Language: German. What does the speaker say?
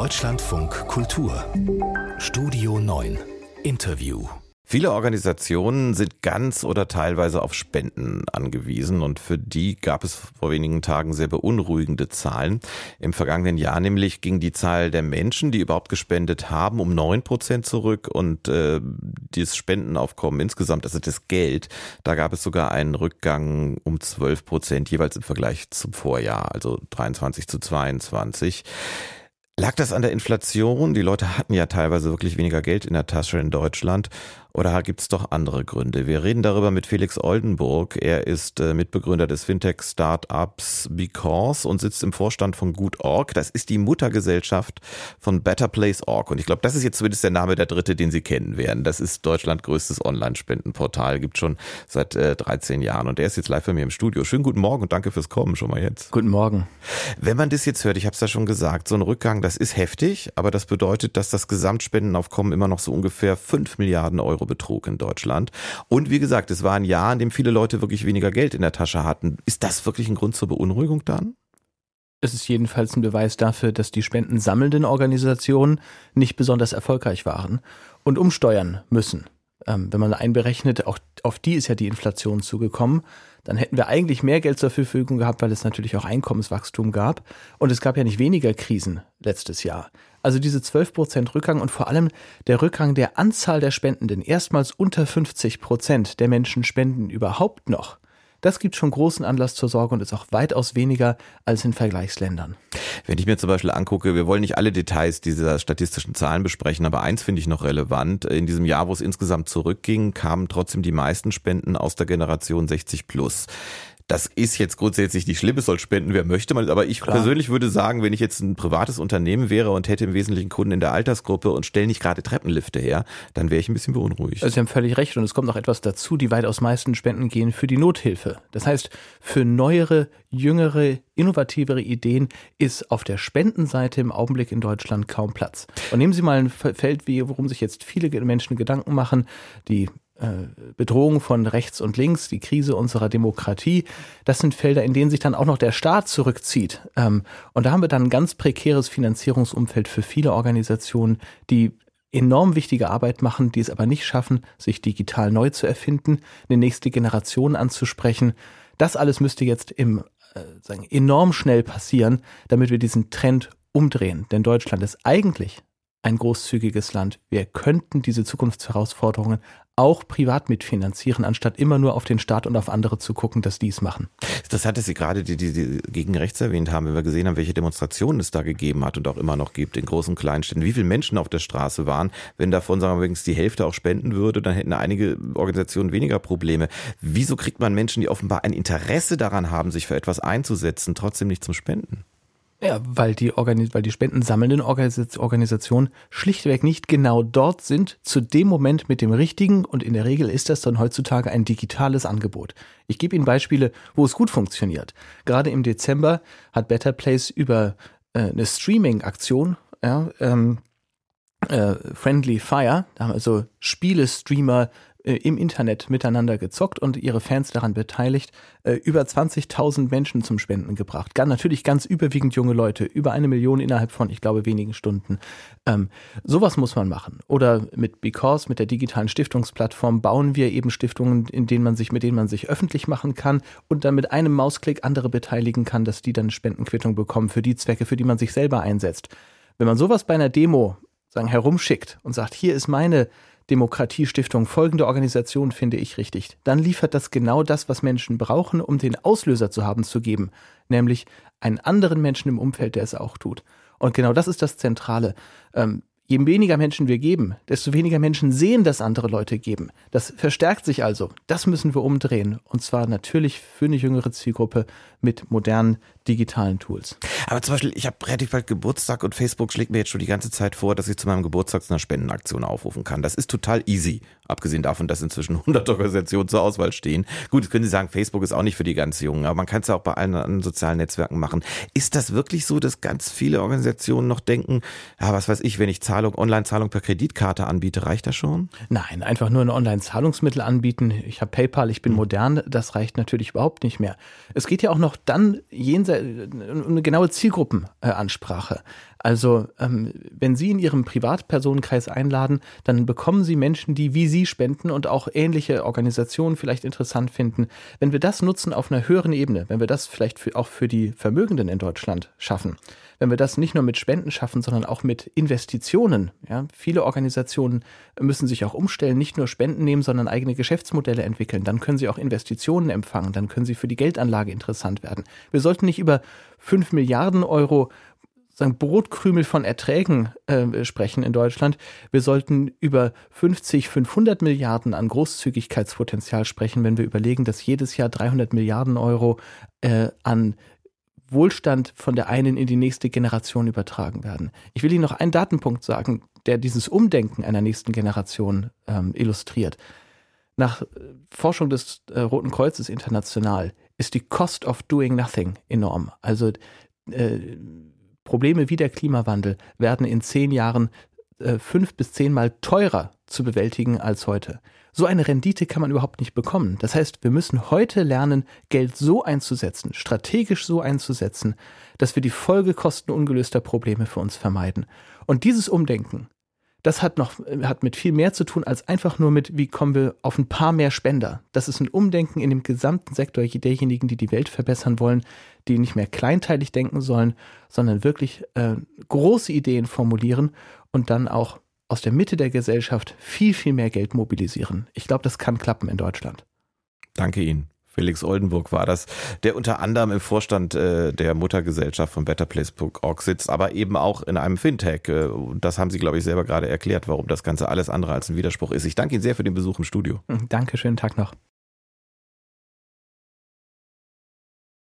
Deutschlandfunk Kultur Studio 9 Interview Viele Organisationen sind ganz oder teilweise auf Spenden angewiesen und für die gab es vor wenigen Tagen sehr beunruhigende Zahlen. Im vergangenen Jahr nämlich ging die Zahl der Menschen, die überhaupt gespendet haben, um neun Prozent zurück und äh, das Spendenaufkommen insgesamt, also das Geld, da gab es sogar einen Rückgang um zwölf Prozent jeweils im Vergleich zum Vorjahr, also 23 zu 22. Lag das an der Inflation? Die Leute hatten ja teilweise wirklich weniger Geld in der Tasche in Deutschland. Oder gibt es doch andere Gründe? Wir reden darüber mit Felix Oldenburg. Er ist äh, Mitbegründer des Fintech-Startups Because und sitzt im Vorstand von Gut.org. Das ist die Muttergesellschaft von Better Place Org. Und ich glaube, das ist jetzt zumindest der Name der dritte, den Sie kennen werden. Das ist Deutschland größtes Online-Spendenportal, gibt schon seit äh, 13 Jahren. Und er ist jetzt live bei mir im Studio. Schönen guten Morgen und danke fürs Kommen schon mal jetzt. Guten Morgen. Wenn man das jetzt hört, ich habe es ja schon gesagt, so ein Rückgang, das ist heftig, aber das bedeutet, dass das Gesamtspendenaufkommen immer noch so ungefähr 5 Milliarden Euro Euro betrug in Deutschland. Und wie gesagt, es war ein Jahr, in dem viele Leute wirklich weniger Geld in der Tasche hatten. Ist das wirklich ein Grund zur Beunruhigung dann? Es ist jedenfalls ein Beweis dafür, dass die spendensammelnden Organisationen nicht besonders erfolgreich waren und umsteuern müssen. Ähm, wenn man einberechnet, auch auf die ist ja die Inflation zugekommen, dann hätten wir eigentlich mehr Geld zur Verfügung gehabt, weil es natürlich auch Einkommenswachstum gab. Und es gab ja nicht weniger Krisen letztes Jahr. Also diese 12% Rückgang und vor allem der Rückgang der Anzahl der Spendenden. Erstmals unter 50% der Menschen spenden überhaupt noch. Das gibt schon großen Anlass zur Sorge und ist auch weitaus weniger als in Vergleichsländern. Wenn ich mir zum Beispiel angucke, wir wollen nicht alle Details dieser statistischen Zahlen besprechen, aber eins finde ich noch relevant. In diesem Jahr, wo es insgesamt zurückging, kamen trotzdem die meisten Spenden aus der Generation 60 plus. Das ist jetzt grundsätzlich nicht schlimm, es soll spenden, wer möchte man. Aber ich Klar. persönlich würde sagen, wenn ich jetzt ein privates Unternehmen wäre und hätte im Wesentlichen Kunden in der Altersgruppe und stelle nicht gerade Treppenlifte her, dann wäre ich ein bisschen beunruhigt. Also Sie haben völlig recht und es kommt noch etwas dazu. Die weitaus meisten Spenden gehen für die Nothilfe. Das heißt, für neuere, jüngere, innovativere Ideen ist auf der Spendenseite im Augenblick in Deutschland kaum Platz. Und nehmen Sie mal ein Feld, wie, worum sich jetzt viele Menschen Gedanken machen, die Bedrohung von rechts und links, die Krise unserer Demokratie. Das sind Felder, in denen sich dann auch noch der Staat zurückzieht. Ähm, und da haben wir dann ein ganz prekäres Finanzierungsumfeld für viele Organisationen, die enorm wichtige Arbeit machen, die es aber nicht schaffen, sich digital neu zu erfinden, eine nächste Generation anzusprechen. Das alles müsste jetzt im äh, sagen, enorm schnell passieren, damit wir diesen Trend umdrehen. Denn Deutschland ist eigentlich ein großzügiges Land. Wir könnten diese Zukunftsherausforderungen auch privat mitfinanzieren, anstatt immer nur auf den Staat und auf andere zu gucken, dass die es machen. Das hatte Sie gerade die, die, die gegen rechts erwähnt haben, wenn wir gesehen haben, welche Demonstrationen es da gegeben hat und auch immer noch gibt in großen und kleinen Städten. Wie viele Menschen auf der Straße waren, wenn davon sagen wir wenigstens die Hälfte auch spenden würde, dann hätten einige Organisationen weniger Probleme. Wieso kriegt man Menschen, die offenbar ein Interesse daran haben, sich für etwas einzusetzen, trotzdem nicht zum Spenden? Ja, weil die, Organis weil die spendensammelnden Organisationen schlichtweg nicht genau dort sind, zu dem Moment mit dem richtigen und in der Regel ist das dann heutzutage ein digitales Angebot. Ich gebe Ihnen Beispiele, wo es gut funktioniert. Gerade im Dezember hat Better Place über äh, eine Streaming-Aktion, ja, ähm, äh, Friendly Fire, da haben also Spiele-Streamer im Internet miteinander gezockt und ihre Fans daran beteiligt, äh, über 20.000 Menschen zum Spenden gebracht. Ganz, natürlich ganz überwiegend junge Leute, über eine Million innerhalb von, ich glaube, wenigen Stunden. Ähm, sowas muss man machen. Oder mit Because, mit der digitalen Stiftungsplattform, bauen wir eben Stiftungen, in denen man sich, mit denen man sich öffentlich machen kann und dann mit einem Mausklick andere beteiligen kann, dass die dann Spendenquittung bekommen für die Zwecke, für die man sich selber einsetzt. Wenn man sowas bei einer Demo sagen, herumschickt und sagt, hier ist meine Demokratiestiftung folgende Organisation finde ich richtig. Dann liefert das genau das, was Menschen brauchen, um den Auslöser zu haben zu geben, nämlich einen anderen Menschen im Umfeld, der es auch tut. Und genau das ist das Zentrale. Ähm, Je weniger Menschen wir geben, desto weniger Menschen sehen, dass andere Leute geben. Das verstärkt sich also. Das müssen wir umdrehen. Und zwar natürlich für eine jüngere Zielgruppe mit modernen digitalen Tools. Aber zum Beispiel, ich habe relativ bald Geburtstag und Facebook schlägt mir jetzt schon die ganze Zeit vor, dass ich zu meinem Geburtstag zu einer Spendenaktion aufrufen kann. Das ist total easy. Abgesehen davon, dass inzwischen 100 Organisationen zur Auswahl stehen. Gut, jetzt können Sie sagen, Facebook ist auch nicht für die ganz Jungen, aber man kann es ja auch bei allen anderen sozialen Netzwerken machen. Ist das wirklich so, dass ganz viele Organisationen noch denken, ja, was weiß ich, wenn ich Zahlung, Online-Zahlung per Kreditkarte anbiete, reicht das schon? Nein, einfach nur ein Online-Zahlungsmittel anbieten. Ich habe PayPal, ich bin hm. modern, das reicht natürlich überhaupt nicht mehr. Es geht ja auch noch dann jenseits, eine genaue Zielgruppenansprache. Also ähm, wenn Sie in Ihrem Privatpersonenkreis einladen, dann bekommen Sie Menschen, die wie Sie spenden und auch ähnliche Organisationen vielleicht interessant finden. Wenn wir das nutzen auf einer höheren Ebene, wenn wir das vielleicht für, auch für die Vermögenden in Deutschland schaffen, wenn wir das nicht nur mit Spenden schaffen, sondern auch mit Investitionen. Ja, viele Organisationen müssen sich auch umstellen, nicht nur Spenden nehmen, sondern eigene Geschäftsmodelle entwickeln. Dann können sie auch Investitionen empfangen, dann können sie für die Geldanlage interessant werden. Wir sollten nicht über fünf Milliarden Euro sagen, Brotkrümel von Erträgen äh, sprechen in Deutschland. Wir sollten über 50, 500 Milliarden an Großzügigkeitspotenzial sprechen, wenn wir überlegen, dass jedes Jahr 300 Milliarden Euro äh, an Wohlstand von der einen in die nächste Generation übertragen werden. Ich will Ihnen noch einen Datenpunkt sagen, der dieses Umdenken einer nächsten Generation ähm, illustriert. Nach äh, Forschung des äh, Roten Kreuzes international ist die Cost of Doing Nothing enorm. Also äh, Probleme wie der Klimawandel werden in zehn Jahren äh, fünf bis zehnmal teurer zu bewältigen als heute. So eine Rendite kann man überhaupt nicht bekommen. Das heißt, wir müssen heute lernen, Geld so einzusetzen, strategisch so einzusetzen, dass wir die Folgekosten ungelöster Probleme für uns vermeiden. Und dieses Umdenken, das hat noch, hat mit viel mehr zu tun als einfach nur mit, wie kommen wir auf ein paar mehr Spender. Das ist ein Umdenken in dem gesamten Sektor derjenigen, die die Welt verbessern wollen, die nicht mehr kleinteilig denken sollen, sondern wirklich äh, große Ideen formulieren und dann auch aus der Mitte der Gesellschaft viel, viel mehr Geld mobilisieren. Ich glaube, das kann klappen in Deutschland. Danke Ihnen. Felix Oldenburg war das, der unter anderem im Vorstand äh, der Muttergesellschaft von BetterPlace.org sitzt, aber eben auch in einem Fintech. Äh, das haben Sie, glaube ich, selber gerade erklärt, warum das Ganze alles andere als ein Widerspruch ist. Ich danke Ihnen sehr für den Besuch im Studio. Danke, schönen Tag noch.